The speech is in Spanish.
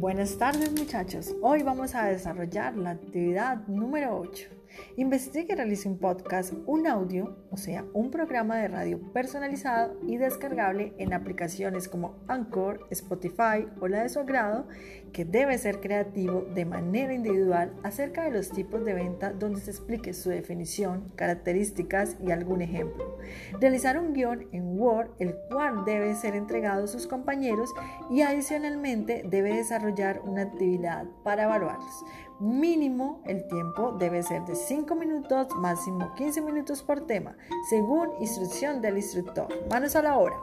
Buenas tardes muchachos, hoy vamos a desarrollar la actividad número 8. Investigue y realice un podcast, un audio, o sea, un programa de radio personalizado y descargable en aplicaciones como Anchor, Spotify o la de su agrado, que debe ser creativo de manera individual acerca de los tipos de venta donde se explique su definición, características y algún ejemplo. Realizar un guion en Word, el cual debe ser entregado a sus compañeros y adicionalmente debe desarrollar una actividad para evaluarlos. Mínimo el tiempo debe ser de 5 minutos, máximo 15 minutos por tema, según instrucción del instructor. Manos a la obra.